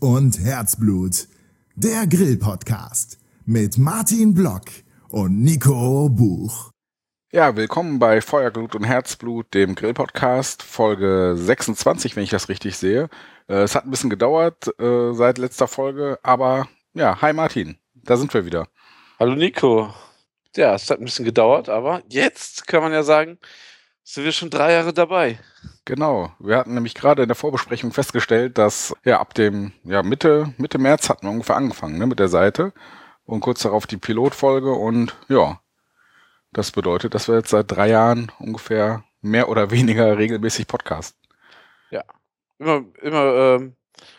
Und Herzblut. Der Grill-Podcast mit Martin Block und Nico Buch. Ja, willkommen bei Feuerglut und Herzblut, dem Grill-Podcast, Folge 26, wenn ich das richtig sehe. Äh, es hat ein bisschen gedauert äh, seit letzter Folge, aber ja, hi Martin, da sind wir wieder. Hallo Nico. Ja, es hat ein bisschen gedauert, aber jetzt kann man ja sagen, sind wir schon drei Jahre dabei. Genau. Wir hatten nämlich gerade in der Vorbesprechung festgestellt, dass ja ab dem ja, Mitte, Mitte März hatten wir ungefähr angefangen ne, mit der Seite und kurz darauf die Pilotfolge und ja, das bedeutet, dass wir jetzt seit drei Jahren ungefähr mehr oder weniger regelmäßig podcasten. Ja, immer, immer ähm,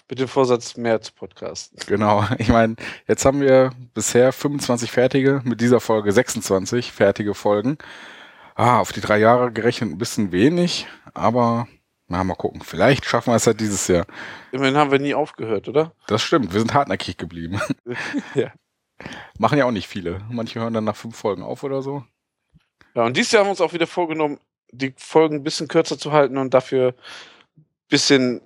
mit dem Vorsatz mehr zu podcasten. Genau. Ich meine, jetzt haben wir bisher 25 fertige, mit dieser Folge 26 fertige Folgen. Ah, auf die drei Jahre gerechnet ein bisschen wenig, aber na, mal gucken. Vielleicht schaffen wir es ja dieses Jahr. Immerhin haben wir nie aufgehört, oder? Das stimmt. Wir sind hartnäckig geblieben. ja. Machen ja auch nicht viele. Manche hören dann nach fünf Folgen auf oder so. Ja, und dieses Jahr haben wir uns auch wieder vorgenommen, die Folgen ein bisschen kürzer zu halten und dafür ein bisschen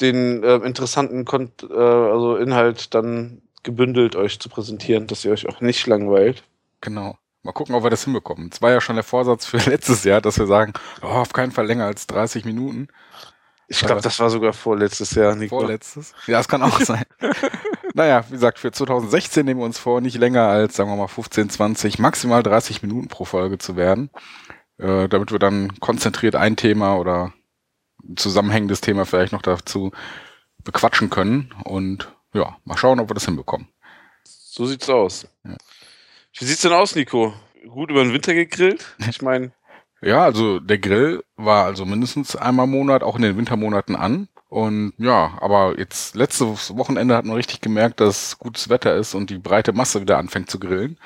den äh, interessanten Kon äh, also Inhalt dann gebündelt euch zu präsentieren, dass ihr euch auch nicht langweilt. Genau. Mal gucken, ob wir das hinbekommen. Es war ja schon der Vorsatz für letztes Jahr, dass wir sagen, oh, auf keinen Fall länger als 30 Minuten. Ich glaube, das war sogar vorletztes Jahr, Nico. Vorletztes? Ja, das kann auch sein. naja, wie gesagt, für 2016 nehmen wir uns vor, nicht länger als, sagen wir mal, 15, 20, maximal 30 Minuten pro Folge zu werden. Äh, damit wir dann konzentriert ein Thema oder ein zusammenhängendes Thema vielleicht noch dazu bequatschen können. Und ja, mal schauen, ob wir das hinbekommen. So sieht's aus. Ja. Wie sieht's denn aus, Nico? Gut über den Winter gegrillt? Ich meine. Ja, also der Grill war also mindestens einmal im Monat, auch in den Wintermonaten an. Und ja, aber jetzt letztes Wochenende hat man richtig gemerkt, dass gutes Wetter ist und die breite Masse wieder anfängt zu grillen.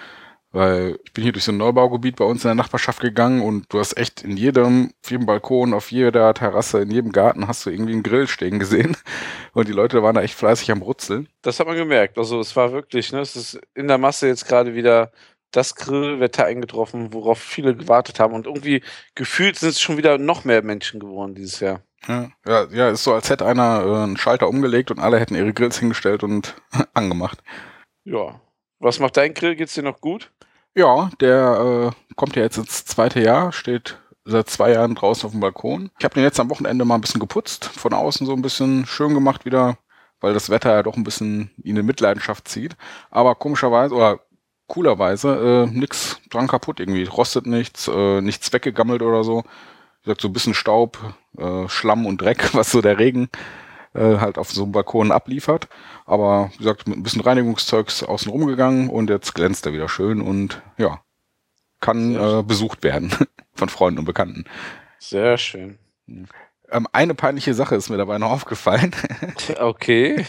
Weil ich bin hier durch so ein Neubaugebiet bei uns in der Nachbarschaft gegangen und du hast echt in jedem, auf jedem Balkon, auf jeder Terrasse, in jedem Garten hast du irgendwie einen Grill stehen gesehen. Und die Leute waren da echt fleißig am Brutzeln. Das hat man gemerkt. Also es war wirklich, ne, es ist in der Masse jetzt gerade wieder das Grillwetter eingetroffen, worauf viele gewartet haben. Und irgendwie gefühlt sind es schon wieder noch mehr Menschen geworden dieses Jahr. Ja, ja, ja ist so, als hätte einer äh, einen Schalter umgelegt und alle hätten ihre Grills hingestellt und angemacht. Ja. Was macht dein Grill? Geht's dir noch gut? Ja, der äh, kommt ja jetzt ins zweite Jahr, steht seit zwei Jahren draußen auf dem Balkon. Ich habe den jetzt am Wochenende mal ein bisschen geputzt, von außen so ein bisschen schön gemacht wieder, weil das Wetter ja doch ein bisschen ihn in Mitleidenschaft zieht. Aber komischerweise oder coolerweise äh, nix dran kaputt irgendwie. Rostet nichts, äh, nichts weggegammelt oder so. Wie gesagt, so ein bisschen Staub, äh, Schlamm und Dreck, was so der Regen äh, halt auf so einem Balkon abliefert. Aber wie gesagt, mit ein bisschen Reinigungszeugs außen rumgegangen und jetzt glänzt er wieder schön und ja, kann äh, besucht werden von Freunden und Bekannten. Sehr schön. Ähm, eine peinliche Sache ist mir dabei noch aufgefallen. Okay,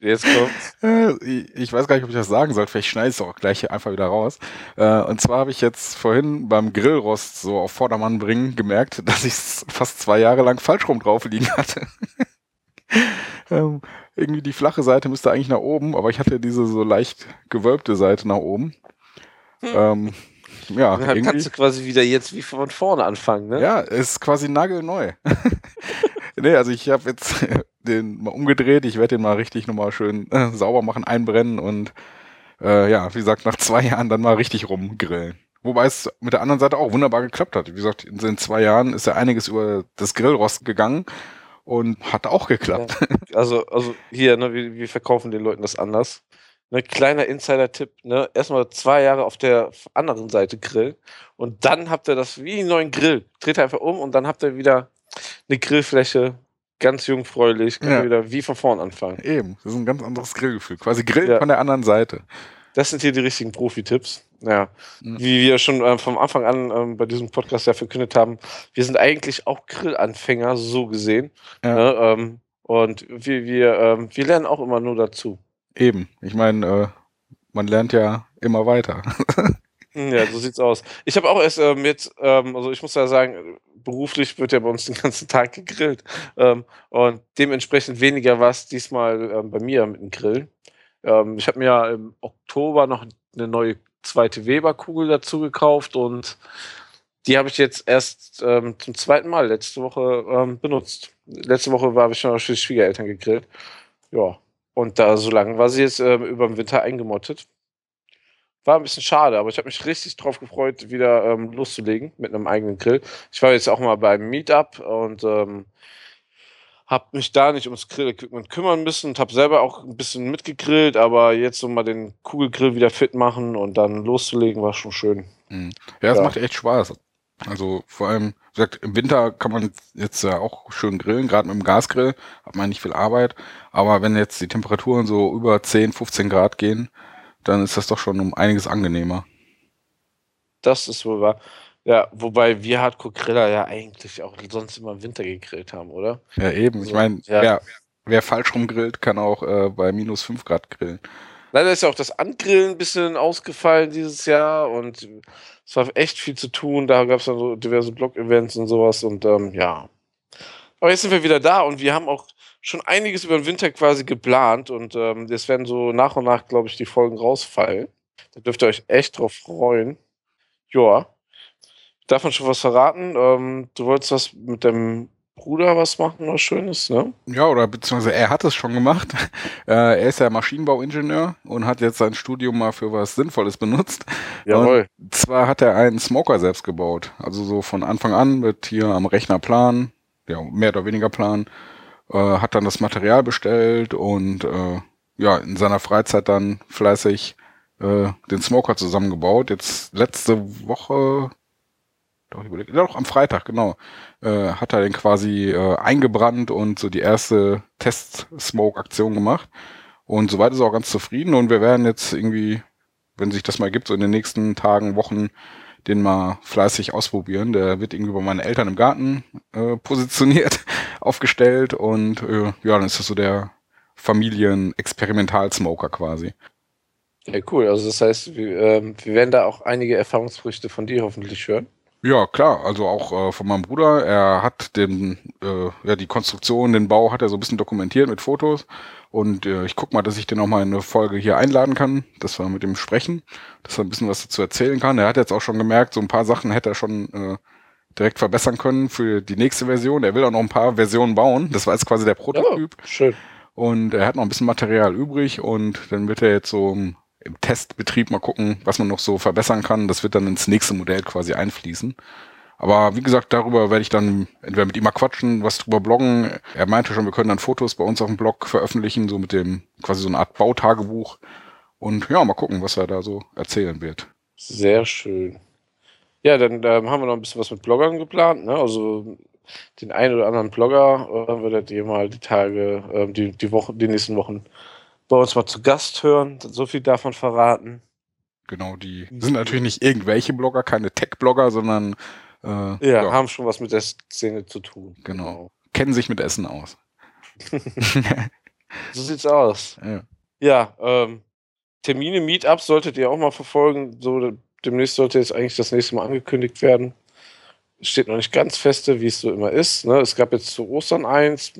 jetzt kommt's. Äh, ich weiß gar nicht, ob ich das sagen soll. Vielleicht schneide ich es auch gleich einfach wieder raus. Äh, und zwar habe ich jetzt vorhin beim Grillrost so auf Vordermann bringen gemerkt, dass ich es fast zwei Jahre lang falsch rum drauf liegen hatte. ähm, irgendwie die flache Seite müsste eigentlich nach oben, aber ich hatte diese so leicht gewölbte Seite nach oben. Hm. Ähm, ja, dann kannst du quasi wieder jetzt wie von vorne anfangen, ne? Ja, ist quasi nagelneu. nee, also ich habe jetzt den mal umgedreht. Ich werde den mal richtig nochmal schön äh, sauber machen, einbrennen und äh, ja, wie gesagt, nach zwei Jahren dann mal richtig rumgrillen. Wobei es mit der anderen Seite auch wunderbar geklappt hat. Wie gesagt, in den zwei Jahren ist ja einiges über das Grillrost gegangen und hat auch geklappt. Ja. Also, also hier, ne, wir, wir verkaufen den Leuten das anders. Ne, kleiner Insider-Tipp, ne, erstmal zwei Jahre auf der anderen Seite grillen und dann habt ihr das wie einen neuen Grill. Dreht einfach um und dann habt ihr wieder eine Grillfläche, ganz jungfräulich, könnt ja. ihr wieder wie von vorn anfangen. Eben, das ist ein ganz anderes Grillgefühl. Quasi Grill ja. von der anderen Seite. Das sind hier die richtigen Profi-Tipps. Ja, wie wir schon äh, vom Anfang an ähm, bei diesem Podcast ja verkündet haben, wir sind eigentlich auch Grillanfänger, so gesehen. Ja. Ne, ähm, und wir, wir, ähm, wir lernen auch immer nur dazu. Eben. Ich meine, äh, man lernt ja immer weiter. ja, so sieht's aus. Ich habe auch erst ähm, jetzt, ähm, also ich muss ja sagen, beruflich wird ja bei uns den ganzen Tag gegrillt. Ähm, und dementsprechend weniger was diesmal ähm, bei mir mit dem Grill. Ähm, ich habe mir ja im Oktober noch eine neue zweite Weber-Kugel dazu gekauft und die habe ich jetzt erst ähm, zum zweiten Mal letzte Woche ähm, benutzt. Letzte Woche war ich schon für die Schwiegereltern gegrillt. Ja. Und da so lange war sie jetzt ähm, über den Winter eingemottet. War ein bisschen schade, aber ich habe mich richtig drauf gefreut, wieder ähm, loszulegen mit einem eigenen Grill. Ich war jetzt auch mal beim Meetup und ähm, habe mich da nicht ums Grill-Equipment kümmern müssen und habe selber auch ein bisschen mitgegrillt, aber jetzt so mal den Kugelgrill wieder fit machen und dann loszulegen, war schon schön. Mhm. Ja, es ja. macht echt Spaß. Also vor allem, wie gesagt, im Winter kann man jetzt ja auch schön grillen, gerade mit dem Gasgrill hat man nicht viel Arbeit. Aber wenn jetzt die Temperaturen so über 10, 15 Grad gehen, dann ist das doch schon um einiges angenehmer. Das ist wohl wahr. Ja, wobei wir Hardcore-Griller ja eigentlich auch sonst immer im Winter gegrillt haben, oder? Ja, eben. Also, ich meine, ja. wer, wer falsch rumgrillt, kann auch äh, bei minus 5 Grad grillen. Leider ist ja auch das Angrillen ein bisschen ausgefallen dieses Jahr und es war echt viel zu tun. Da gab es dann so diverse Blog-Events und sowas und ähm, ja. Aber jetzt sind wir wieder da und wir haben auch schon einiges über den Winter quasi geplant und ähm, jetzt werden so nach und nach, glaube ich, die Folgen rausfallen. Da dürft ihr euch echt drauf freuen. Joa. Darf man schon was verraten? Ähm, du wolltest was mit dem Bruder was machen, was Schönes, ne? Ja, oder beziehungsweise er hat es schon gemacht. Äh, er ist ja Maschinenbauingenieur und hat jetzt sein Studium mal für was Sinnvolles benutzt. Jawohl. Und zwar hat er einen Smoker selbst gebaut. Also so von Anfang an mit hier am Rechner planen, ja, mehr oder weniger planen, äh, hat dann das Material bestellt und äh, ja, in seiner Freizeit dann fleißig äh, den Smoker zusammengebaut. Jetzt letzte Woche, ich überlege, doch, am Freitag, genau. Äh, hat er den quasi äh, eingebrannt und so die erste Test-Smoke-Aktion gemacht. Und soweit ist er auch ganz zufrieden und wir werden jetzt irgendwie, wenn sich das mal gibt, so in den nächsten Tagen, Wochen, den mal fleißig ausprobieren. Der wird irgendwie bei meinen Eltern im Garten äh, positioniert, aufgestellt und äh, ja, dann ist das so der Familien-Experimental-Smoker quasi. Ja, cool. Also das heißt, wir, äh, wir werden da auch einige Erfahrungsfrüchte von dir hoffentlich hören. Ja, klar, also auch äh, von meinem Bruder. Er hat den, äh, ja, die Konstruktion, den Bau hat er so ein bisschen dokumentiert mit Fotos. Und äh, ich guck mal, dass ich den auch mal in eine Folge hier einladen kann, dass wir mit ihm sprechen, dass er ein bisschen was dazu erzählen kann. Er hat jetzt auch schon gemerkt, so ein paar Sachen hätte er schon äh, direkt verbessern können für die nächste Version. Er will auch noch ein paar Versionen bauen. Das war jetzt quasi der Prototyp. Oh, schön. Und er hat noch ein bisschen Material übrig und dann wird er jetzt so im Testbetrieb mal gucken, was man noch so verbessern kann. Das wird dann ins nächste Modell quasi einfließen. Aber wie gesagt, darüber werde ich dann entweder mit ihm mal quatschen, was drüber bloggen. Er meinte schon, wir können dann Fotos bei uns auf dem Blog veröffentlichen, so mit dem quasi so eine Art Bautagebuch. Und ja, mal gucken, was er da so erzählen wird. Sehr schön. Ja, dann ähm, haben wir noch ein bisschen was mit Bloggern geplant. Ne? Also den einen oder anderen Blogger äh, werdet ihr mal die Tage, äh, die, die Woche, die nächsten Wochen bei uns mal zu Gast hören. So viel davon verraten. Genau, die sind natürlich nicht irgendwelche Blogger, keine Tech-Blogger, sondern äh, ja, ja, haben schon was mit der Szene zu tun. Genau. genau. Kennen sich mit Essen aus. so sieht's aus. Ja, ja ähm, Termine, Meetups solltet ihr auch mal verfolgen. So demnächst sollte jetzt eigentlich das nächste Mal angekündigt werden steht noch nicht ganz feste, wie es so immer ist. Ne? Es gab jetzt zu Ostern eins,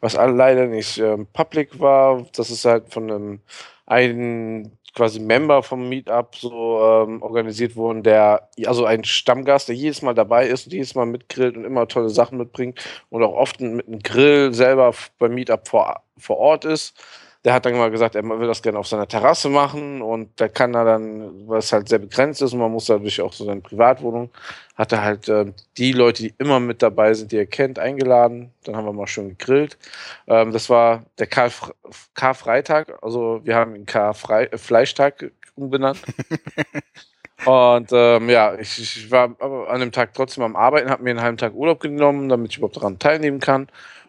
was leider nicht ähm, public war. Das ist halt von einem einen quasi Member vom Meetup so ähm, organisiert worden, der, also ein Stammgast, der jedes Mal dabei ist und jedes Mal mitgrillt und immer tolle Sachen mitbringt und auch oft mit einem Grill selber beim Meetup vor, vor Ort ist der hat dann mal gesagt, er will das gerne auf seiner Terrasse machen und da kann er dann, weil es halt sehr begrenzt ist und man muss dadurch auch so seine Privatwohnung, hat er halt äh, die Leute, die immer mit dabei sind, die er kennt, eingeladen. Dann haben wir mal schön gegrillt. Ähm, das war der Karfreitag, also wir haben ihn Karfleischtag umbenannt. Und ähm, ja, ich, ich, war an dem Tag trotzdem am Arbeiten, habe mir einen halben Tag Urlaub genommen, damit ich überhaupt daran teilnehmen kann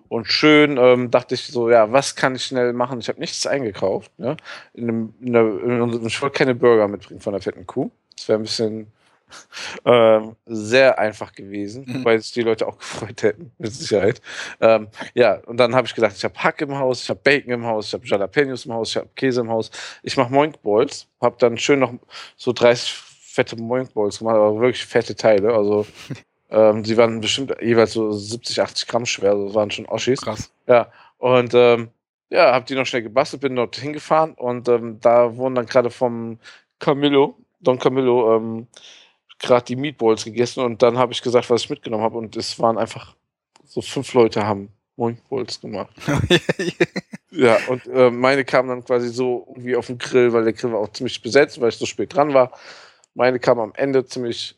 und schön ähm, dachte ich so, ja, was kann ich schnell machen? Ich habe nichts eingekauft. Ne? In einem, in einer, in ich wollte keine Burger mitbringen von der fetten Kuh. Das wäre ein bisschen ähm, sehr einfach gewesen, mhm. weil sich die Leute auch gefreut hätten, mit Sicherheit. Ähm, ja, und dann habe ich gedacht, ich habe Hack im Haus, ich habe Bacon im Haus, ich habe Jalapenos im Haus, ich habe Käse im Haus. Ich mache Moink Balls, habe dann schön noch so 30 fette Moink Balls gemacht, aber wirklich fette Teile. Also ähm, die waren bestimmt jeweils so 70, 80 Gramm schwer, also das waren schon Oschis. Krass. Ja, und ähm, ja, hab die noch schnell gebastelt, bin dort hingefahren und ähm, da wurden dann gerade vom Camillo, Don Camillo, ähm, gerade die Meatballs gegessen und dann habe ich gesagt, was ich mitgenommen habe und es waren einfach so fünf Leute haben Meatballs gemacht. ja, und äh, meine kamen dann quasi so irgendwie auf den Grill, weil der Grill war auch ziemlich besetzt, weil ich so spät dran war. Meine kam am Ende ziemlich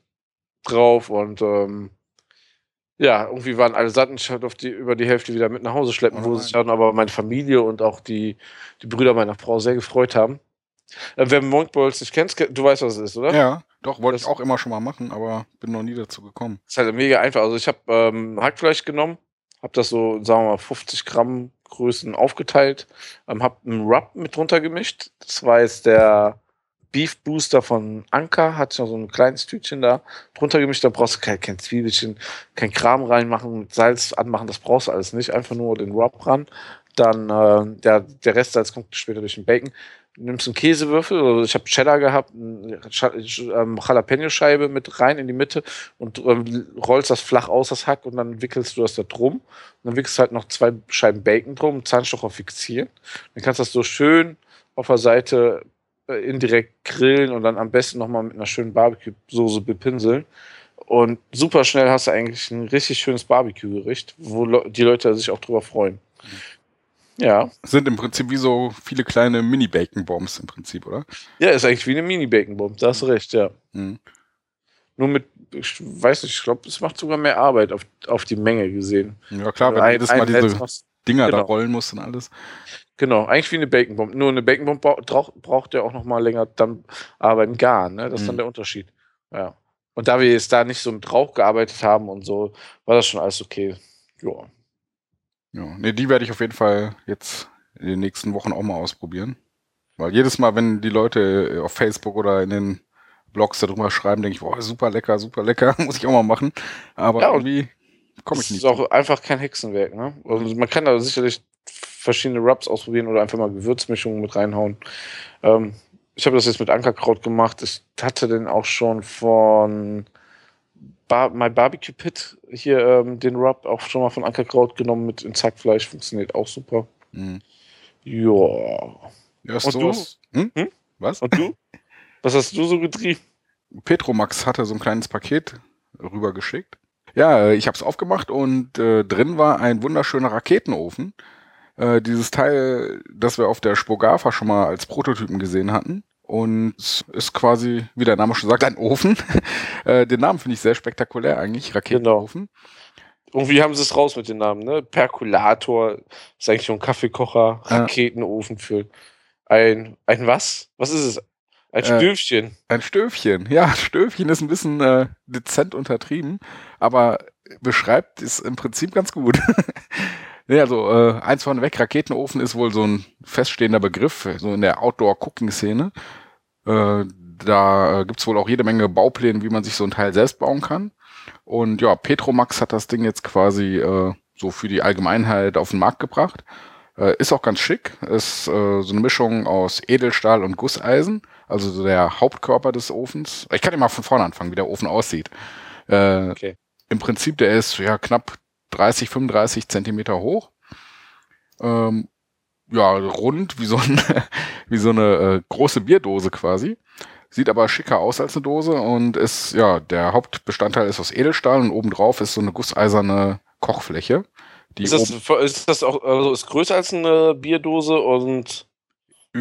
drauf und ähm, ja, irgendwie waren alle satt und ich hatte auf die, über die Hälfte wieder mit nach Hause schleppen, wo sich dann aber meine Familie und auch die, die Brüder meiner Frau sehr gefreut haben. Äh, wer Monk Balls nicht kennt, du weißt, was es ist, oder? Ja, doch, wollte ich auch immer schon mal machen, aber bin noch nie dazu gekommen. Ist halt mega einfach. Also ich habe ähm, Hackfleisch genommen, habe das so, sagen wir mal, 50 Gramm Größen aufgeteilt, ähm, habe einen Rub mit drunter gemischt. Das war jetzt der Beef Booster von Anker, hat noch so ein kleines Tütchen da drunter gemischt. Da brauchst du kein, kein Zwiebelchen, kein Kram reinmachen, mit Salz anmachen, das brauchst du alles nicht. Einfach nur den Rub ran. Dann äh, der, der Restsalz kommt später durch den Bacon nimmst einen Käsewürfel, also ich habe Cheddar gehabt, eine ähm, Jalapeno-Scheibe mit rein in die Mitte und ähm, rollst das flach aus, das Hack, und dann wickelst du das da drum. Und dann wickelst du halt noch zwei Scheiben Bacon drum, Zahnstocher fixieren. Dann kannst du das so schön auf der Seite indirekt grillen und dann am besten nochmal mit einer schönen Barbecue-Soße bepinseln. Und super schnell hast du eigentlich ein richtig schönes Barbecue-Gericht, wo die Leute sich auch drüber freuen. Ja. Sind im Prinzip wie so viele kleine Mini-Bacon-Bombs im Prinzip, oder? Ja, ist eigentlich wie eine Mini-Bacon-Bomb, da hast du recht, ja. Mhm. Nur mit, ich weiß nicht, ich glaube, es macht sogar mehr Arbeit auf, auf die Menge gesehen. Ja, klar, wenn du jedes Mal diese Dinger genau. da rollen musst und alles. Genau, eigentlich wie eine Bacon-Bomb. Nur eine Bacon-Bomb braucht, braucht ja auch noch mal länger dann arbeiten gar, ne? Das ist mhm. dann der Unterschied. Ja. Und da wir jetzt da nicht so mit Rauch gearbeitet haben und so, war das schon alles okay. Ja. Ja, nee, die werde ich auf jeden Fall jetzt in den nächsten Wochen auch mal ausprobieren. Weil jedes Mal, wenn die Leute äh, auf Facebook oder in den Blogs darüber schreiben, denke ich, boah, super lecker, super lecker, muss ich auch mal machen. Aber ja, irgendwie komme ich nicht. Das ist auch einfach kein Hexenwerk, ne? Also man kann da sicherlich verschiedene Rubs ausprobieren oder einfach mal Gewürzmischungen mit reinhauen. Ähm, ich habe das jetzt mit Ankerkraut gemacht. Ich hatte den auch schon von Bar My Barbecue Pit hier ähm, den Rub auch schon mal von Ankerkraut genommen mit in Zackfleisch. Funktioniert auch super. Mhm. Ja. Ja, Und du? Hm? Hm? Was? Und du? Was hast du so getrieben? Petromax hatte so ein kleines Paket rübergeschickt. Ja, äh, ich habe es aufgemacht und äh, drin war ein wunderschöner Raketenofen. Äh, dieses Teil, das wir auf der Spogafa schon mal als Prototypen gesehen hatten. Und ist quasi, wie der Name schon sagt, ein Ofen. äh, den Namen finde ich sehr spektakulär eigentlich, Raketenofen. Genau. Irgendwie haben sie es raus mit den Namen, ne? Perkulator ist eigentlich schon ein Kaffeekocher, Raketenofen für ein, ein was? Was ist es? Ein äh, Stöfchen. Äh, ein Stöfchen, ja, Stöfchen ist ein bisschen äh, dezent untertrieben, aber beschreibt es im Prinzip ganz gut. Nee, also äh, eins von weg, Raketenofen ist wohl so ein feststehender Begriff, so in der Outdoor-Cooking-Szene. Äh, da äh, gibt's wohl auch jede Menge Baupläne, wie man sich so ein Teil selbst bauen kann. Und ja, Petromax hat das Ding jetzt quasi äh, so für die Allgemeinheit auf den Markt gebracht. Äh, ist auch ganz schick. Ist äh, so eine Mischung aus Edelstahl und Gusseisen, also so der Hauptkörper des Ofens. Ich kann ja mal von vorne anfangen, wie der Ofen aussieht. Äh, okay. Im Prinzip, der ist ja knapp 30, 35 Zentimeter hoch. Ähm, ja, rund, wie so, ein, wie so eine äh, große Bierdose quasi. Sieht aber schicker aus als eine Dose und ist, ja, der Hauptbestandteil ist aus Edelstahl und obendrauf ist so eine gusseiserne Kochfläche. ist, das, ist das auch, also ist größer als eine Bierdose und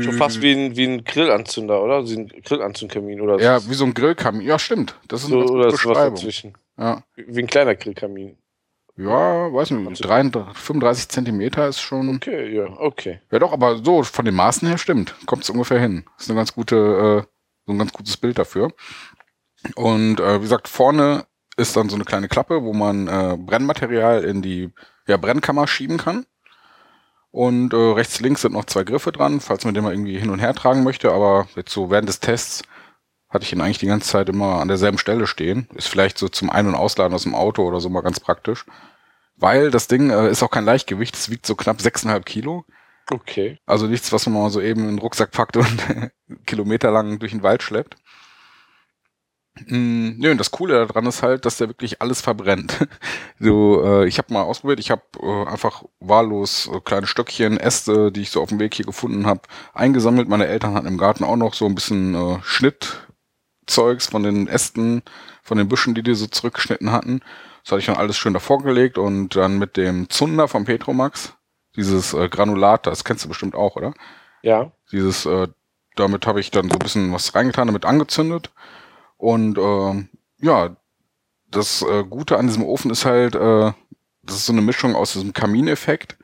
schon fast wie ein, wie ein Grillanzünder, oder? Wie ein Grillanzündkamin oder so. Ja, wie so ein Grillkamin. Ja, stimmt. Das ist so, eine oder Beschreibung. Was dazwischen. Ja. Wie ein kleiner Grillkamin. Ja, weiß nicht, 33, 35 Zentimeter ist schon. Okay, ja, okay. Ja, doch, aber so von den Maßen her stimmt. Kommt es ungefähr hin. Ist eine ganz gute, äh, so ein ganz gutes Bild dafür. Und äh, wie gesagt, vorne ist dann so eine kleine Klappe, wo man äh, Brennmaterial in die ja, Brennkammer schieben kann. Und äh, rechts, links sind noch zwei Griffe dran, falls man den mal irgendwie hin und her tragen möchte. Aber jetzt so während des Tests hatte ich ihn eigentlich die ganze Zeit immer an derselben Stelle stehen. Ist vielleicht so zum Ein- und Ausladen aus dem Auto oder so mal ganz praktisch. Weil das Ding äh, ist auch kein Leichtgewicht, es wiegt so knapp 6,5 Kilo. Okay. Also nichts, was man mal so eben in den Rucksack packt und kilometerlang durch den Wald schleppt. Mm, nö, und das Coole daran ist halt, dass der wirklich alles verbrennt. so, äh, ich habe mal ausprobiert, ich habe äh, einfach wahllos äh, kleine Stöckchen, Äste, die ich so auf dem Weg hier gefunden habe, eingesammelt. Meine Eltern hatten im Garten auch noch so ein bisschen äh, Schnitt Zeugs, von den Ästen, von den Büschen, die die so zurückgeschnitten hatten. Das hatte ich dann alles schön davor gelegt und dann mit dem Zunder vom Petromax, dieses äh, Granulat, das kennst du bestimmt auch, oder? Ja. Dieses, äh, damit habe ich dann so ein bisschen was reingetan, damit angezündet. Und äh, ja, das äh, Gute an diesem Ofen ist halt, äh, das ist so eine Mischung aus diesem Kamineffekt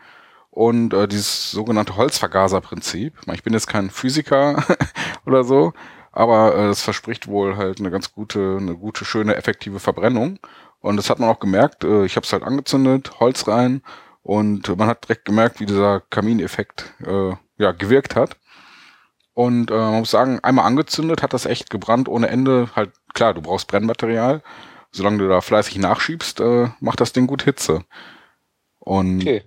und äh, dieses sogenannte Holzvergaserprinzip. Ich bin jetzt kein Physiker oder so, aber äh, das verspricht wohl halt eine ganz gute, eine gute, schöne, effektive Verbrennung. Und das hat man auch gemerkt. Äh, ich habe es halt angezündet, Holz rein und man hat direkt gemerkt, wie dieser Kamineffekt äh, ja gewirkt hat. Und äh, man muss sagen, einmal angezündet hat das echt gebrannt ohne Ende. Halt klar, du brauchst Brennmaterial. Solange du da fleißig nachschiebst, äh, macht das Ding gut Hitze. Und Okay.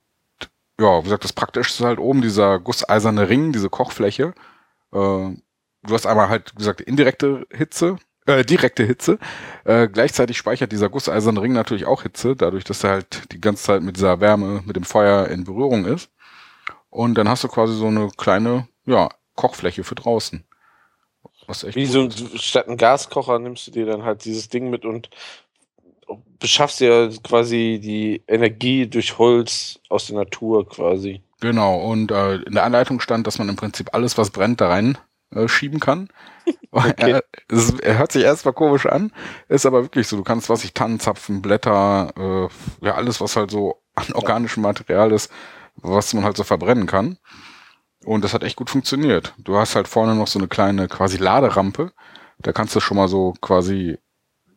ja, wie gesagt, das Praktischste ist halt oben dieser gusseiserne Ring, diese Kochfläche. Äh, du hast einmal halt, wie gesagt, indirekte Hitze, äh, direkte Hitze. Äh, gleichzeitig speichert dieser gusseiserne Ring natürlich auch Hitze, dadurch, dass er halt die ganze Zeit mit dieser Wärme, mit dem Feuer in Berührung ist. Und dann hast du quasi so eine kleine, ja, Kochfläche für draußen. Wie so ein, statt einen Gaskocher nimmst du dir dann halt dieses Ding mit und beschaffst dir quasi die Energie durch Holz aus der Natur quasi. Genau, und äh, in der Anleitung stand, dass man im Prinzip alles, was brennt, da rein äh, schieben kann. Okay. er, es, er hört sich erstmal komisch an, ist aber wirklich so. Du kannst, was ich, Tannenzapfen, Blätter, äh, ja, alles, was halt so an organischem Material ist, was man halt so verbrennen kann. Und das hat echt gut funktioniert. Du hast halt vorne noch so eine kleine quasi Laderampe. Da kannst du schon mal so quasi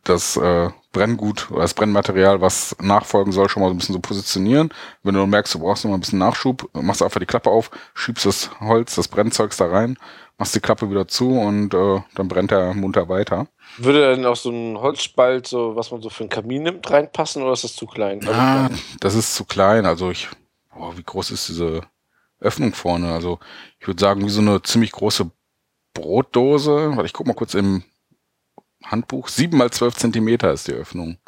das äh, Brenngut oder das Brennmaterial, was nachfolgen soll, schon mal so ein bisschen so positionieren. Wenn du merkst, du brauchst noch mal ein bisschen Nachschub, machst du einfach die Klappe auf, schiebst das Holz, das Brennzeugs da rein, machst die Klappe wieder zu und äh, dann brennt er munter weiter. Würde dann auch so ein Holzspalt, so was man so für einen Kamin nimmt, reinpassen oder ist das zu klein? Also, Ah, das ist zu klein. Also ich, oh, wie groß ist diese Öffnung vorne? Also ich würde sagen, wie so eine ziemlich große Brotdose. Warte, ich guck mal kurz im Handbuch. Sieben mal zwölf Zentimeter ist die Öffnung.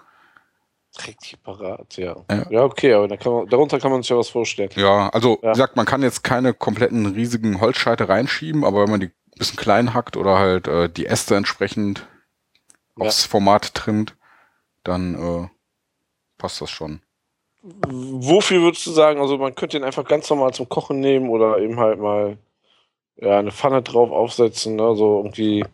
Richtig parat, ja. Ja. ja. okay, aber da kann man, darunter kann man sich ja was vorstellen. Ja, also Ja. wie gesagt, man kann jetzt keine kompletten riesigen Holzscheite reinschieben, aber wenn man die ein bisschen klein hackt oder halt äh, die Äste entsprechend Ja. aufs Format trimmt, dann äh, passt das schon. Wofür würdest du sagen, also man könnte ihn einfach ganz normal zum Kochen nehmen oder eben halt mal ja, eine Pfanne drauf aufsetzen, ne? So irgendwie,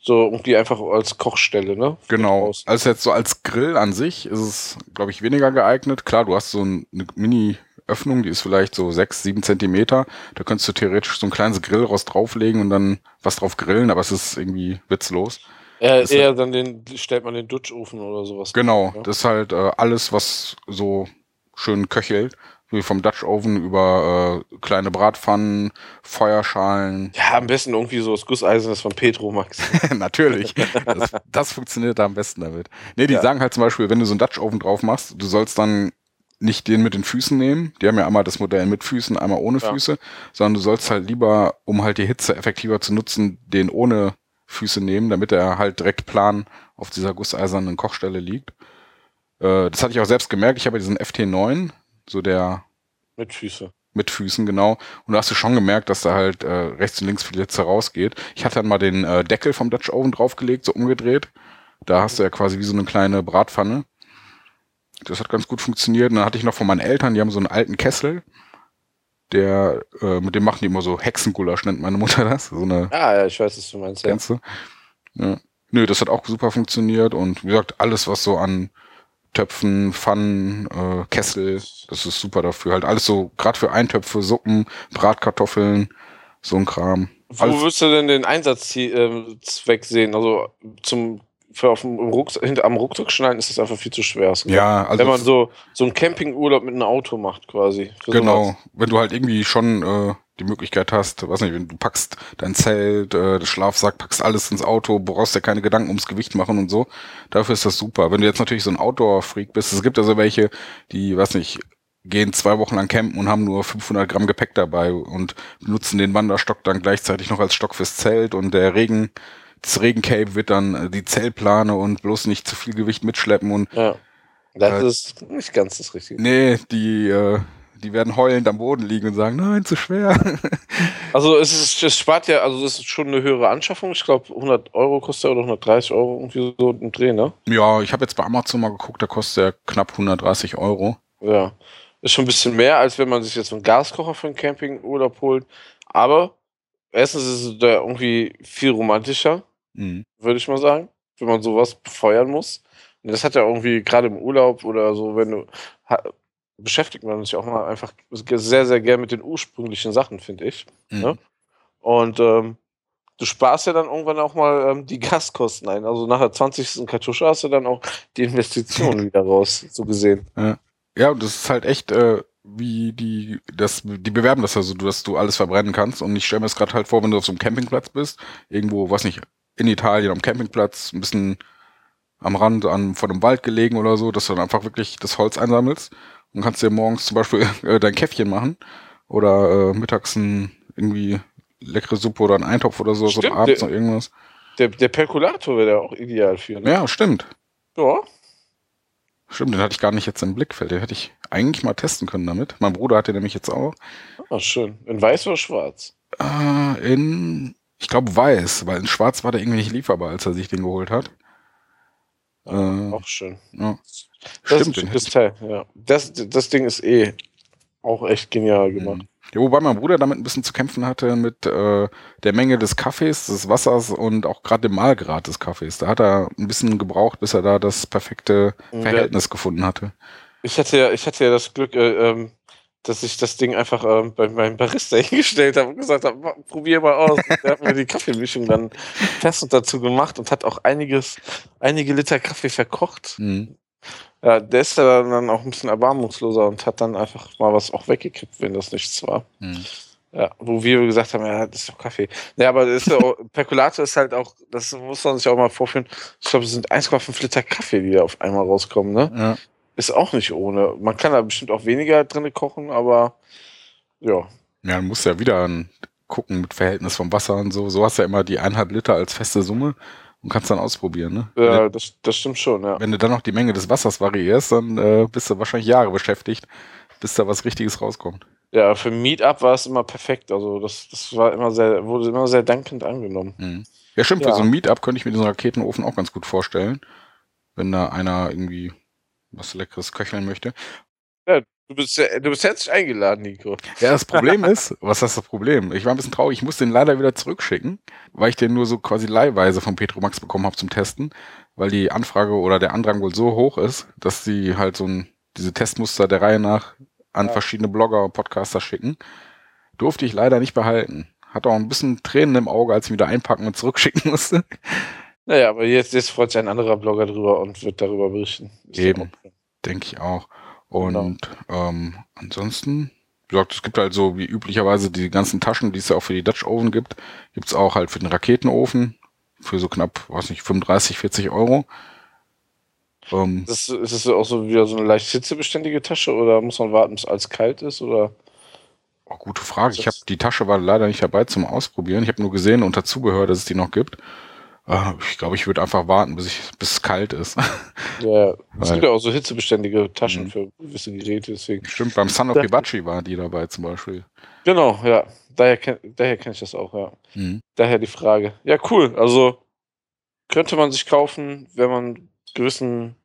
so irgendwie einfach als Kochstelle, ne? Genau. Also jetzt so als Grill an sich ist es, glaube ich, weniger geeignet. Klar, du hast so ein, eine Mini-Öffnung, die ist vielleicht so sechs, sieben Zentimeter. Da könntest du theoretisch so ein kleines Grillrost drauflegen und dann was drauf grillen, aber es ist irgendwie witzlos. Eher, Das- eher dann den, stellt man den Dutchofen oder sowas. Genau, Ja. das ist halt äh, alles, was so schön köchelt. Wie vom Dutch Oven über äh, kleine Bratpfannen, Feuerschalen. Ja, am besten irgendwie so das Gusseisernes von Petromax. Natürlich. Das, das funktioniert da am besten damit. Nee, die Ja. sagen halt zum Beispiel, wenn du so einen Dutch Oven drauf machst, du sollst dann nicht den mit den Füßen nehmen. Die haben ja einmal das Modell mit Füßen, einmal ohne Ja. Füße, sondern du sollst halt lieber, um halt die Hitze effektiver zu nutzen, den ohne Füße nehmen, damit er halt direkt plan auf dieser gusseisernen Kochstelle liegt. Äh, das hatte ich auch selbst gemerkt. Ich habe ja diesen FT9, so der Mit Füße. mit Füßen, genau. Und da hast du schon gemerkt, dass da halt äh, rechts und links viel Hitze rausgeht. Ich hatte dann mal den äh, Deckel vom Dutch Oven draufgelegt, so umgedreht. Da hast du ja quasi wie so eine kleine Bratpfanne. Das hat ganz gut funktioniert. Und dann hatte ich noch von meinen Eltern, die haben so einen alten Kessel. Der, äh, mit dem machen die immer so Hexengulasch, nennt meine Mutter das. So eine, Ah, ja, ich weiß, was du meinst. Ja. kennst du? Ja. Nö, das hat auch super funktioniert. Und wie gesagt, alles, was so an Töpfen, Pfannen, äh, Kessel, das ist super dafür. Halt alles so, gerade für Eintöpfe, Suppen, Bratkartoffeln, so ein Kram. Wo Alles- würdest du denn den Einsatzzweck sehen? Also zum für auf dem Rucksack, hinter, am Rucksack schneiden ist das einfach viel zu schwer. Ja, also Wenn man so, so einen Campingurlaub mit einem Auto macht, quasi. Genau, sowas. wenn du halt irgendwie schon äh, die Möglichkeit hast, weiß nicht, wenn du packst dein Zelt, äh, das Schlafsack, packst alles ins Auto, brauchst dir keine Gedanken ums Gewicht machen und so. Dafür ist das super. Wenn du jetzt natürlich so ein Outdoor-Freak bist, es gibt also welche, die, weiß nicht, gehen zwei Wochen lang campen und haben nur 500 Gramm Gepäck dabei und benutzen den Wanderstock dann gleichzeitig noch als Stock fürs Zelt und der Regen, das Regencape wird dann äh, die Zeltplane und bloß nicht zu viel Gewicht mitschleppen und Ja. Das Äh, ist nicht ganz das Richtige. Nee, die, äh, Die werden heulend am Boden liegen und sagen, nein, zu schwer. Also es, ist, es spart ja, also es ist schon eine höhere Anschaffung. Ich glaube 100 Euro kostet er oder 130 Euro irgendwie so ein Dreh, ne? Ja, ich habe jetzt bei Amazon mal geguckt, da kostet er knapp 130 Euro. Ja. Ist schon ein bisschen mehr, als wenn man sich jetzt einen Gaskocher für einen Campingurlaub holt. Aber erstens ist es da irgendwie viel romantischer, Mhm. würde ich mal sagen, wenn man sowas befeuern muss. Und das hat ja irgendwie gerade im Urlaub oder so, wenn du beschäftigt man sich auch mal einfach sehr, sehr gern mit den ursprünglichen Sachen, finde ich. Mhm. Ja. Und ähm, du sparst ja dann irgendwann auch mal ähm, die Gaskosten ein. Also nach der 20. Kartusche hast du dann auch die Investitionen wieder raus, so gesehen. Ja, und das ist halt echt, äh, wie die, das, die bewerben das ja so, dass du alles verbrennen kannst. Und ich stelle mir das gerade halt vor, wenn du auf so einem Campingplatz bist, irgendwo, weiß nicht, in Italien am Campingplatz, ein bisschen am Rand an, von einem Wald gelegen oder so, dass du dann einfach wirklich das Holz einsammelst und kannst dir morgens zum Beispiel äh, dein Käffchen machen oder äh, mittags ein, irgendwie leckere Suppe oder einen Eintopf oder so, so Stimmt, abends der- noch irgendwas. Der, der Perkulator wäre ja auch ideal für. Ne? Ja, stimmt. Ja. Stimmt, den hatte ich gar nicht jetzt im Blickfeld. Den hätte ich eigentlich mal testen können damit. Mein Bruder hat den nämlich jetzt auch. Ah, schön. In weiß oder schwarz? Äh, in, ich glaube, weiß, weil in schwarz war der irgendwie nicht lieferbar, als er sich den geholt hat. Äh, Auch schön. ja. Das Stimmt, ist schickes Teil, ja. Das, das Ding ist eh auch echt genial gemacht. Mhm. Ja, wobei mein Bruder damit ein bisschen zu kämpfen hatte mit äh, der Menge des Kaffees, des Wassers und auch gerade dem Mahlgrad des Kaffees. Da hat er ein bisschen gebraucht, bis er da das perfekte Ja. Verhältnis gefunden hatte. Ich hatte ja, ich hatte ja das Glück, äh, ähm, dass ich das Ding einfach ähm, bei meinem Barista hingestellt habe und gesagt habe, "Ma- probier mal aus. Und Der hat mir die Kaffeemischung dann fest und dazu gemacht und hat auch einiges, einige Liter Kaffee verkocht. Mhm. Ja, der ist ja dann auch ein bisschen erbarmungsloser und hat dann einfach mal was auch weggekippt, wenn das nichts war. Mhm. Ja, wo wir gesagt haben, ja, das ist doch Kaffee. Ja, aber das ist ja auch, Percolato ist halt auch, das muss man sich auch mal vorführen. Ich glaube, es sind 1,5 Liter Kaffee, die da auf einmal rauskommen, ne? Ja. Ist auch nicht ohne. Man kann da bestimmt auch weniger drin kochen, aber ja. Ja, dann musst du ja wieder gucken mit Verhältnis vom Wasser und so. So hast du ja immer die eineinhalb Liter als feste Summe und kannst dann ausprobieren, ne? Ja, das, das stimmt schon, ja. Wenn du dann noch die Menge des Wassers variierst, dann äh, bist du wahrscheinlich Jahre beschäftigt, bis da was Richtiges rauskommt. Ja, für Meetup war es immer perfekt. Also das, das war immer sehr, wurde immer sehr dankend angenommen. Mhm. Ja, stimmt, für Ja. so ein Meetup könnte ich mir diesen Raketenofen auch ganz gut vorstellen. Wenn da einer irgendwie was Leckeres köcheln möchte. Du bist, ja- du bist herzlich eingeladen, Nico. Ja, das Problem ist, was ist das Problem? Ich war ein bisschen traurig, ich muss den leider wieder zurückschicken, weil ich den nur so quasi leihweise von Petromax bekommen habe zum Testen, weil die Anfrage oder der Andrang wohl so hoch ist, dass sie halt so ein, diese Testmuster der Reihe nach an Ja. verschiedene Blogger und Podcaster schicken. Durfte ich leider nicht behalten. Hat auch ein bisschen Tränen im Auge, als ich ihn wieder einpacken und zurückschicken musste. Naja, aber jetzt, jetzt freut sich ein anderer Blogger drüber und wird darüber berichten. Ist Eben. Denke ich auch. Und Genau. ähm, ansonsten, wie gesagt, es gibt halt so wie üblicherweise die ganzen Taschen, die es ja auch für die Dutch Oven gibt, gibt's auch halt für den Raketenofen für so knapp, weiß nicht, 35, 40 Euro. Ähm, Das, ist es auch so wieder so eine leicht hitzebeständige Tasche oder muss man warten, bis alles kalt ist? Oder? oh, gute Frage. Ich habe die Tasche war leider nicht dabei zum Ausprobieren. Ich habe nur gesehen unter Zubehör, dass es die noch gibt. Äh, ich glaube, ich würde einfach warten, bis ich bis es kalt ist. Ja, es gibt ja auch so hitzebeständige Taschen Mhm. für gewisse Geräte, deswegen. Stimmt, beim Son of. Hibachi war die dabei zum Beispiel. Genau, ja. Daher, daher kenne ich das auch, ja. Mhm. Daher die Frage. Ja, cool. Also könnte man sich kaufen, wenn man gewissen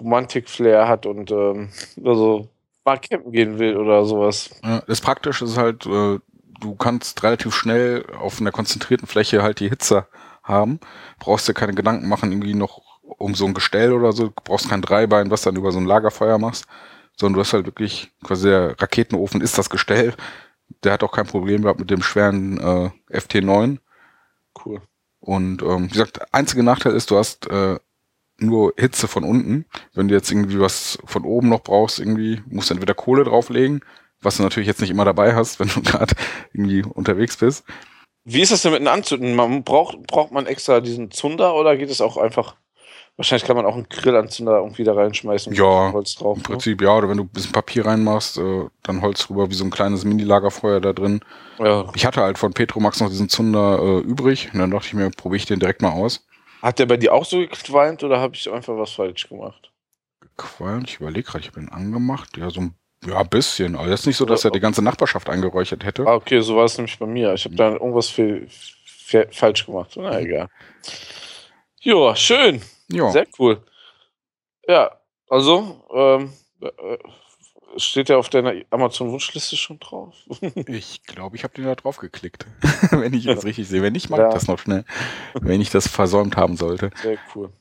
Romantik-Flair hat und ähm, also mal campen gehen will oder sowas. Ja, das Praktische ist halt, äh, du kannst relativ schnell auf einer konzentrierten Fläche halt die Hitze haben. Brauchst dir keine Gedanken machen, irgendwie noch um so ein Gestell oder so. Du brauchst kein Dreibein, was dann über so ein Lagerfeuer machst, sondern du hast halt wirklich, quasi der Raketenofen ist das Gestell. Der hat auch kein Problem gehabt mit dem schweren äh, FT9. Cool. Und ähm, wie gesagt, einzige Nachteil ist, du hast äh, nur Hitze von unten. Wenn du jetzt irgendwie was von oben noch brauchst, irgendwie musst du entweder Kohle drauflegen, was du natürlich jetzt nicht immer dabei hast, wenn du gerade irgendwie unterwegs bist. Wie ist das denn mit den Anzünden? Man braucht, braucht man extra diesen Zunder oder geht es auch einfach? Wahrscheinlich kann man auch einen Grillanzünder irgendwie da reinschmeißen. Ja, Holz drauf. Im ne? Prinzip ja, oder wenn du ein bisschen Papier reinmachst, äh, dann Holz drüber, wie so ein kleines Mini-Lagerfeuer da drin. Ja. Ich hatte halt von Petromax noch diesen Zunder äh, übrig und dann dachte ich mir, probiere ich den direkt mal aus. Hat der bei dir auch so gequalmt oder habe ich einfach was falsch gemacht? Qualm, ich überlege gerade, ich habe ihn angemacht. Ja, so ein, Ja, ein bisschen. Aber es ist nicht so, dass er die ganze Nachbarschaft angeräuchert hätte. Ah, okay, so war es nämlich bei mir. Ich habe da irgendwas viel, viel, falsch gemacht. Na egal. Ja, schön. Ja. Sehr cool. Ja, also, ähm, äh, steht ja auf deiner Amazon-Wunschliste schon drauf. Ich glaube, ich habe den da drauf geklickt. wenn ich das richtig sehe. Wenn nicht, mach Ja. ich das noch schnell. Wenn ich das versäumt haben sollte. Sehr cool.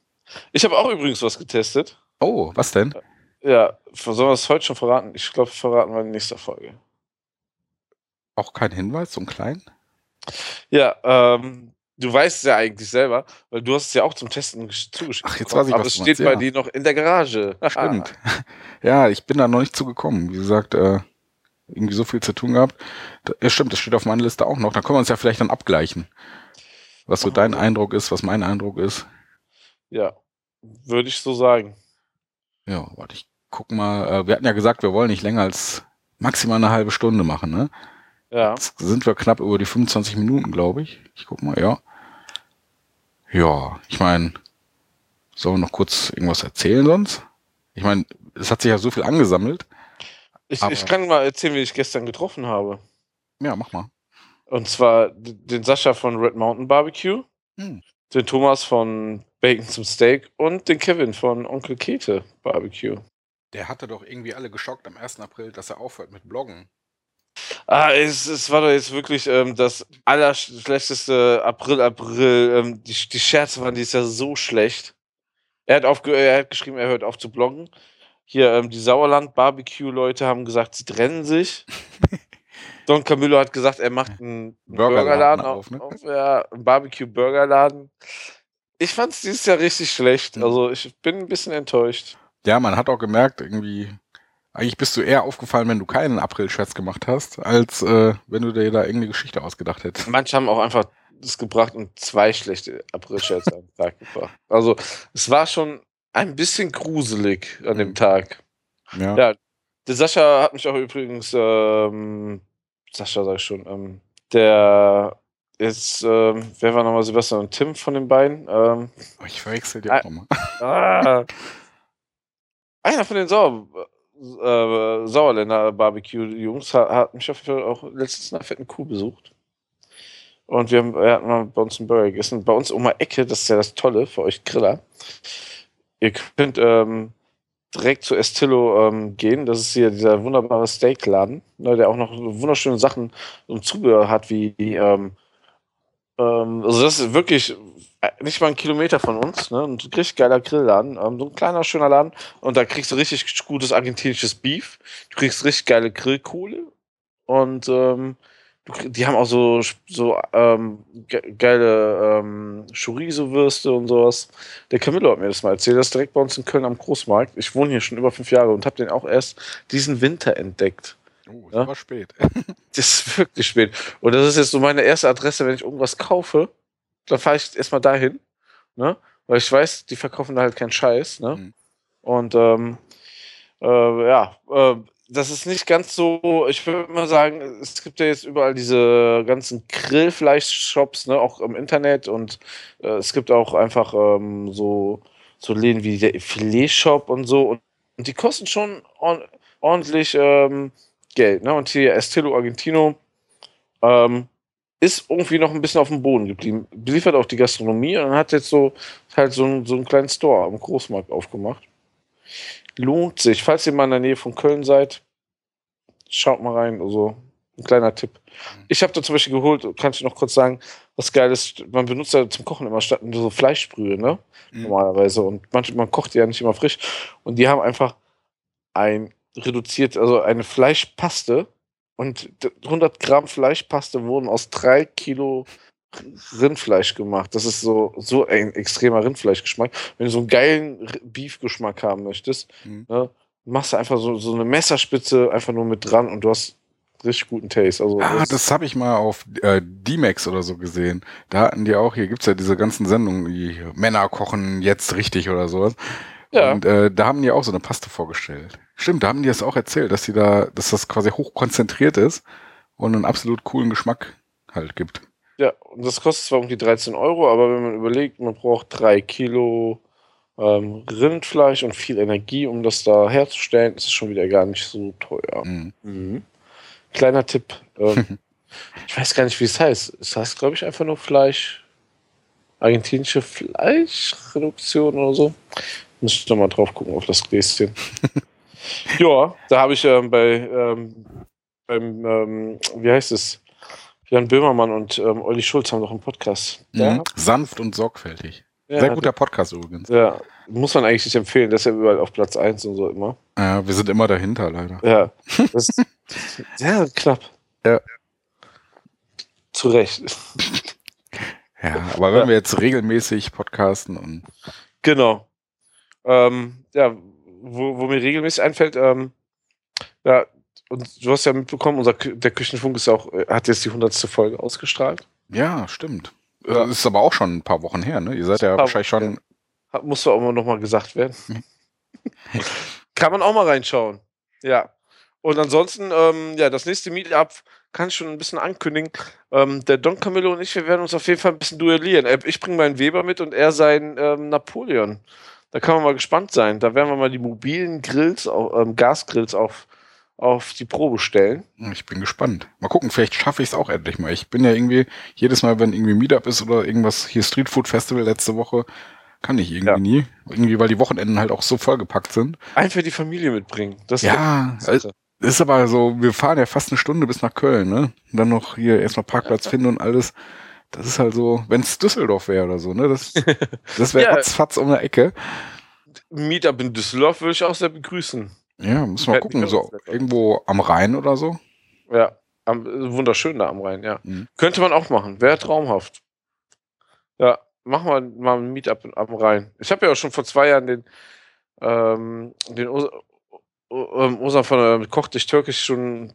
Ich habe auch übrigens was getestet. Oh, was denn? Ja, sollen wir es heute schon verraten? Ich glaube, verraten wir in nächster Folge. Auch kein Hinweis, so ein kleinen? Ja, ähm, du weißt es ja eigentlich selber, weil du hast es ja auch zum Testen gesch- zugeschickt. Ach, jetzt bekommen, weiß ich, Aber was es du steht meinst, bei ja. dir noch in der Garage. Stimmt. ja, ich bin da noch nicht zugekommen. Wie gesagt, äh, irgendwie so viel zu tun gehabt. Ja, stimmt, das steht auf meiner Liste auch noch. Da können wir uns ja vielleicht dann abgleichen. Was so dein Eindruck ist, was mein Eindruck ist. Ja, würde ich so sagen. Ja, warte, ich guck mal. Äh, wir hatten ja gesagt, wir wollen nicht länger als maximal eine halbe Stunde machen, ne? Ja. Jetzt sind wir knapp über die 25 Minuten, glaube ich. Ich guck mal, ja. Ja, ich meine, sollen wir noch kurz irgendwas erzählen sonst? Ich meine, es hat sich ja so viel angesammelt. Ich, ich kann mal erzählen, wie ich gestern getroffen habe. Ja, mach mal. Und zwar den Sascha von Red Mountain Barbecue, Hm. den Thomas von Bacon zum Steak und den Kevin von Onkel Kete Barbecue. Der hatte doch irgendwie alle geschockt am 1. April, dass er aufhört mit Bloggen. Ah, es, es war doch jetzt wirklich ähm, das allerschlechteste April, April. Ähm, die, die Scherze waren dieses Jahr so schlecht. Er hat, aufge er hat geschrieben, er hört auf zu bloggen. Hier, ähm, die Sauerland-Barbecue-Leute haben gesagt, sie trennen sich. Don Camillo hat gesagt, er macht einen Burgerladen Burgerladen auf, auf, ne? auf ja, einen Barbecue-Burgerladen. Ich fand es dieses Jahr richtig schlecht. Mhm. Also ich bin ein bisschen enttäuscht. Ja, man hat auch gemerkt, irgendwie, eigentlich bist du eher aufgefallen, wenn du keinen April-Scherz gemacht hast, als äh, wenn du dir da irgendeine Geschichte ausgedacht hättest. Manche haben auch einfach das gebracht und zwei schlechte April-Scherze am Tag gebracht. Also es war schon ein bisschen gruselig an dem Mhm. Tag. Ja. Ja. Der Sascha hat mich auch übrigens, ähm, Sascha sag ich schon, ähm, der ist, ähm, wer war nochmal Sebastian und Tim von den beiden? Ähm, Oh, ich verwechsel die auch nochmal. ah, einer von den Sauer, äh, Sauerländer Barbecue-Jungs hat, hat mich auf jeden Fall auch letztens nach fetten Kuh besucht. Und wir haben, er hat mal bei uns einen Burger gegessen. Bei uns die Ecke, das ist ja das Tolle für euch Griller. Ihr könnt ähm, direkt zu Estillo ähm, gehen. Das ist hier dieser wunderbare Steakladen, ne, der auch noch wunderschöne Sachen und Zubehör hat, wie ähm, ähm, also das ist wirklich nicht mal ein Kilometer von uns, ne? Ein richtig geiler Grillladen. Ähm, so ein kleiner, schöner Laden. Und da kriegst du richtig gutes argentinisches Beef. Du kriegst richtig geile Grillkohle. Und ähm, du, die haben auch so, so ähm, ge geile ähm, Chorizo-Würste und sowas. Der Camillo hat mir das mal erzählt. Das ist direkt bei uns in Köln am Großmarkt. Ich wohne hier schon über fünf Jahre und habe den auch erst diesen Winter entdeckt. Oh, ist Ja. aber spät. Das ist wirklich spät. Und das ist jetzt so meine erste Adresse, wenn ich irgendwas kaufe, dann fahre ich erstmal dahin, ne? Weil ich weiß, die verkaufen da halt keinen Scheiß, ne? Mhm. Und ähm, äh, ja, äh, das ist nicht ganz so, ich würde mal sagen, es gibt ja jetzt überall diese ganzen Grillfleisch-Shops, ne, auch im Internet und äh, es gibt auch einfach ähm, so, so Läden wie der Filet-Shop und so und, und die kosten schon ord ordentlich ähm, Geld, ne? Und hier Estilo Argentino ähm, ist irgendwie noch ein bisschen auf dem Boden geblieben. Beliefert auch die Gastronomie und hat jetzt so halt so, einen- so einen kleinen Store am Großmarkt aufgemacht. Lohnt sich. Falls ihr mal in der Nähe von Köln seid, schaut mal rein. Also ein kleiner Tipp. Ich habe da zum Beispiel geholt, kann ich noch kurz sagen, was geil ist, man benutzt ja zum Kochen immer statt so Fleischbrühe, ne? Mhm. Normalerweise. Und manchmal man kocht die ja nicht immer frisch. Und die haben einfach ein reduziert, also eine Fleischpaste. Und d- 100 Gramm Fleischpaste wurden aus drei Kilo Rindfleisch gemacht. Das ist so, so ein extremer Rindfleischgeschmack. Wenn du so einen geilen Beef-Geschmack haben möchtest, Mhm. ne, machst du einfach so, so eine Messerspitze einfach nur mit dran und du hast richtig guten Taste. Also Ah, das habe ich mal auf äh, D-Max oder so gesehen. Da hatten die auch, hier gibt's ja diese ganzen Sendungen, die Männer kochen jetzt richtig oder sowas. Ja. Und äh, da haben die auch so eine Paste vorgestellt. Stimmt, da haben die das auch erzählt, dass die da, dass das quasi hochkonzentriert ist und einen absolut coolen Geschmack halt gibt. Ja, und das kostet zwar irgendwie 13 Euro, aber wenn man überlegt, man braucht drei Kilo ähm, Rindfleisch und viel Energie, um das da herzustellen. ist schon wieder gar nicht so teuer. Mhm. Mhm. Kleiner Tipp. Ähm, ich weiß gar nicht, wie es heißt. Es heißt, glaube ich, einfach nur Fleisch. Argentinische Fleischreduktion oder so. Muss ich nochmal drauf gucken auf das Gläschen. ja, da habe ich ähm, bei ähm, beim, ähm, wie heißt es? Jan Böhmermann und ähm, Olli Schulz haben doch einen Podcast. Mhm. Sanft und sorgfältig. Ja, Sehr guter Podcast übrigens. Ja, muss man eigentlich nicht empfehlen. Das ist ja überall auf Platz 1 und so immer. Ja, wir sind immer dahinter, leider. Ja, das ist sehr knapp. Ja. Zu Recht. Ja, aber wenn wir jetzt regelmäßig podcasten und Genau. Ähm, ja, wo, wo mir regelmäßig einfällt, ähm, ja, und du hast ja mitbekommen, unser, der Küchenfunk ist auch, äh, hat jetzt die 100. Folge ausgestrahlt. ja, stimmt. Ja. Das ist aber auch schon ein paar Wochen her, ne? Ihr seid ja wahrscheinlich Wochen, schon. Hat, muss doch auch mal nochmal gesagt werden. Mhm. Kann man auch mal reinschauen. Ja. Und ansonsten, ähm, ja, das nächste Meetup kann ich schon ein bisschen ankündigen. Ähm, der Don Camillo und ich, wir werden uns auf jeden Fall ein bisschen duellieren. Äh, Ich bringe meinen Weber mit und er seinen ähm, Napoleon. Da kann man mal gespannt sein. Da werden wir mal die mobilen Grills, ähm, Gasgrills auf, auf die Probe stellen. Ich bin gespannt. Mal gucken, vielleicht schaffe ich es auch endlich mal. Ich bin ja irgendwie, jedes Mal, wenn irgendwie Meetup ist oder irgendwas, hier Street Food Festival letzte Woche, kann ich irgendwie Ja. nie. Irgendwie, weil die Wochenenden halt auch so vollgepackt sind. Einfach die Familie mitbringen. Das Ja, ist also, ist aber so, wir fahren ja fast eine Stunde bis nach Köln, ne? Und dann noch hier erstmal Parkplatz finden und alles. Das ist halt so, wenn es Düsseldorf wäre oder so, ne? Das, das wäre Ja. ratzfatz um eine Ecke. Meetup in Düsseldorf würde ich auch sehr begrüßen. Ja, muss mal gucken, so irgendwo am Rhein oder so. Ja, am, wunderschön da am Rhein, ja. Mhm. Könnte man auch machen, wäre traumhaft. Ja, machen wir mal ein Meetup am Rhein. Ich habe ja auch schon vor zwei Jahren den, ähm, den Os ähm, Osan von ähm, Koch dich Türkisch schon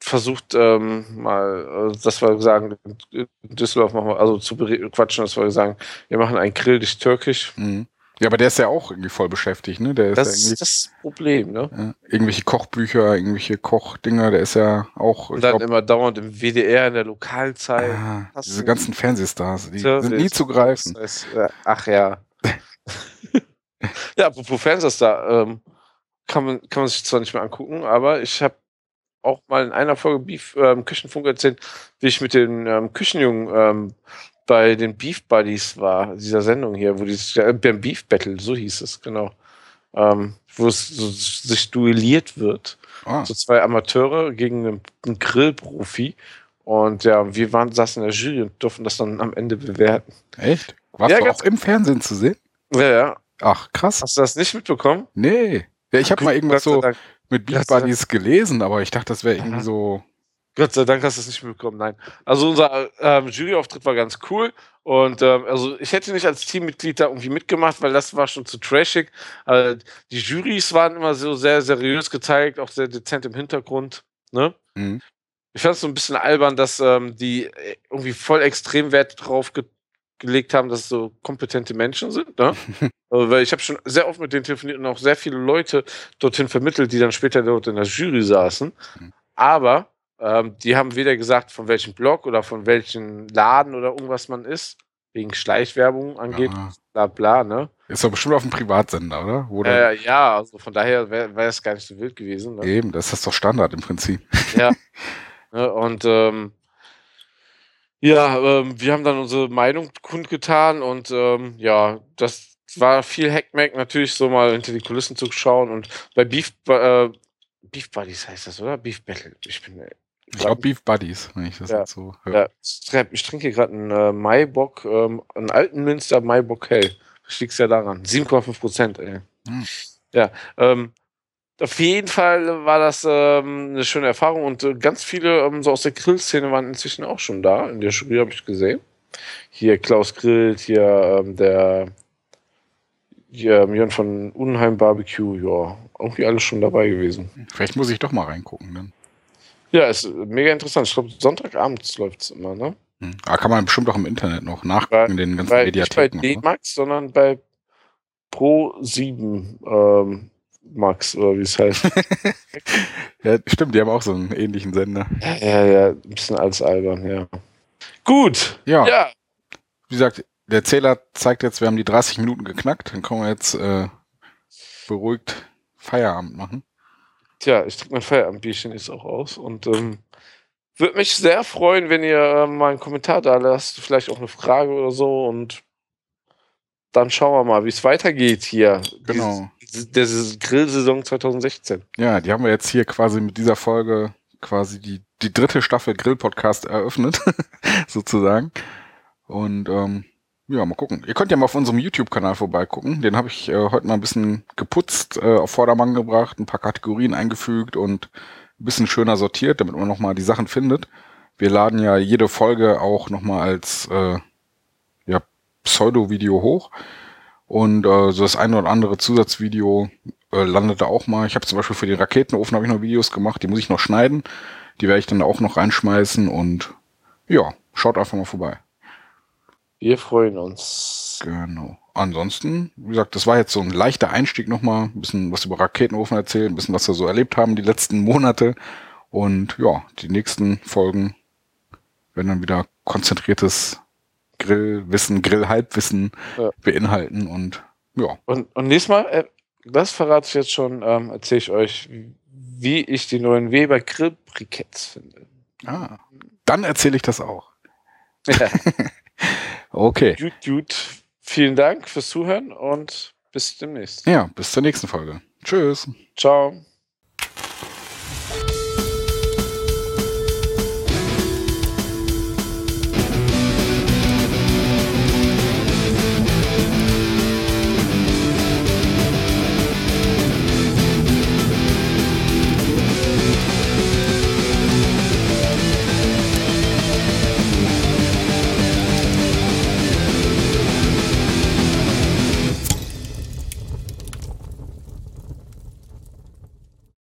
versucht, ähm, mal, äh, dass wir sagen, in Düsseldorf machen wir, also zu quatschen, dass wir sagen, wir machen einen Grill dich Türkisch. Mhm. Ja, aber der ist ja auch irgendwie voll beschäftigt, ne? Der ist Das ja irgendwie. ist das Problem, ne? Ja, irgendwelche Kochbücher, irgendwelche Kochdinger, der ist ja auch, Und dann glaub, immer dauernd im WDR in der Lokalzeit. ah, diese ganzen Fernsehstars, die Service. sind nie zu greifen. Das heißt, äh, ach ja. ja, apropos Fernsehstar, ähm, kann, man, kann man sich zwar nicht mehr angucken, aber ich habe auch mal in einer Folge Beef ähm, Küchenfunk erzählt, wie ich mit den ähm, Küchenjungen ähm, bei den Beef Buddies war, dieser Sendung hier, wo die äh, beim Beef Battle, so hieß es, genau. Ähm, wo es so, sich duelliert wird. Ah, So zwei Amateure gegen einen, einen Grillprofi. Und ja, wir waren, saßen in der Jury und durften das dann am Ende bewerten. echt? Warst Ja, du auch im Fernsehen zu sehen? Ja, ja. Ach, krass. Hast du das nicht mitbekommen? Nee. Ja, ich habe mal irgendwas so. Mit Dank. Buddies gelesen, aber ich dachte, das wäre irgendwie so. Gott sei Dank hast du es nicht mitbekommen, nein. Also unser ähm, Juryauftritt war ganz cool und ähm, also ich hätte nicht als Teammitglied da irgendwie mitgemacht, weil das war schon zu trashig. Äh, die Jurys waren immer so sehr seriös gezeigt, auch sehr dezent im Hintergrund. Ne? Mhm. Ich fand es so ein bisschen albern, dass ähm, die irgendwie voll extrem Wert drauf ge gelegt haben, dass es so kompetente Menschen sind. Ne? also, weil ich habe schon sehr oft mit denen telefoniert und auch sehr viele Leute dorthin vermittelt, die dann später dort in der Jury saßen. Mhm. Aber ähm, die haben weder gesagt, von welchem Blog oder von welchem Laden oder irgendwas man ist, wegen Schleichwerbung angeht, Ja. bla bla, ne? Ist doch bestimmt auf dem Privatsender, oder? Dann- Äh, ja, also von daher wäre wär es gar nicht so wild gewesen. Ne? Eben, das ist doch Standard im Prinzip. Ne? Und ähm, ja, ähm, wir haben dann unsere Meinung kundgetan und ähm, ja, das war viel Hackmack natürlich, so mal hinter die Kulissen zu schauen. Und bei Beef, äh, Beef Buddies heißt das, oder? Beef Battle. Ich bin äh, Ich glaube Beef Buddies, wenn ich das Ja. so höre. Ja, ich trinke gerade einen äh, Maibock, ähm, einen alten Münster Maibock Hell. Das liegt ja daran. 7,5 Prozent, ey. Hm. Ja, ähm, auf jeden Fall war das ähm, eine schöne Erfahrung und äh, ganz viele ähm, so aus der Grillszene waren inzwischen auch schon da. In der Jury habe ich gesehen. Hier Klaus Grillt, hier ähm, der hier, ähm, Jörn von Unheim Barbecue, ja, irgendwie alles schon dabei gewesen. Vielleicht muss ich doch mal reingucken. Dann. Ja, ist mega interessant. Ich glaube, Sonntagabends läuft es immer, ne? Hm. Ah, kann man bestimmt auch im Internet noch nachgucken, in den ganzen bei, nicht bei Mediatheken. D-Max, sondern bei Pro 7 ähm, Max, oder wie es heißt. Ja, stimmt, die haben auch so einen ähnlichen Sender. ja, ja, ja, ein bisschen alles albern, ja. Gut, Ja, ja, wie gesagt, der Zähler zeigt jetzt, wir haben die 30 Minuten geknackt. Dann können wir jetzt äh, beruhigt Feierabend machen. Tja, ich trinke mein Feierabendbierchen jetzt auch aus und ähm, würde mich sehr freuen, wenn ihr äh, mal einen Kommentar da lasst, vielleicht auch eine Frage oder so und dann schauen wir mal, wie es weitergeht hier. Genau. Diese Grillsaison 2016. Ja, die haben wir jetzt hier quasi mit dieser Folge quasi die, die dritte Staffel Grill-Podcast eröffnet, sozusagen. Und ähm, ja, mal gucken. Ihr könnt ja mal auf unserem YouTube-Kanal vorbeigucken. Den habe ich äh, heute mal ein bisschen geputzt, äh, auf Vordermann gebracht, ein paar Kategorien eingefügt und ein bisschen schöner sortiert, damit man nochmal die Sachen findet. Wir laden ja jede Folge auch nochmal als äh, ja, Pseudo-Video hoch. Und äh, so das eine oder andere Zusatzvideo äh, landet da auch mal. Ich habe zum Beispiel für den Raketenofen habe ich noch Videos gemacht, die muss ich noch schneiden. Die werde ich dann auch noch reinschmeißen und ja, schaut einfach mal vorbei. Wir freuen uns. Genau. Ansonsten, wie gesagt, das war jetzt so ein leichter Einstieg nochmal, ein bisschen was über Raketenofen erzählen, ein bisschen was wir so erlebt haben die letzten Monate. Und ja, die nächsten Folgen werden dann wieder konzentriertes Grillwissen, Grillhalbwissen Ja. beinhalten und ja. Und, und nächstes Mal, äh, das verrate ich jetzt schon, ähm, erzähle ich euch, wie ich die neuen Weber Grillbriketts finde. Ah, dann erzähle ich das auch. Ja. Okay. gut, gut. Vielen Dank fürs Zuhören und bis demnächst. Ja, bis zur nächsten Folge. Tschüss. Ciao.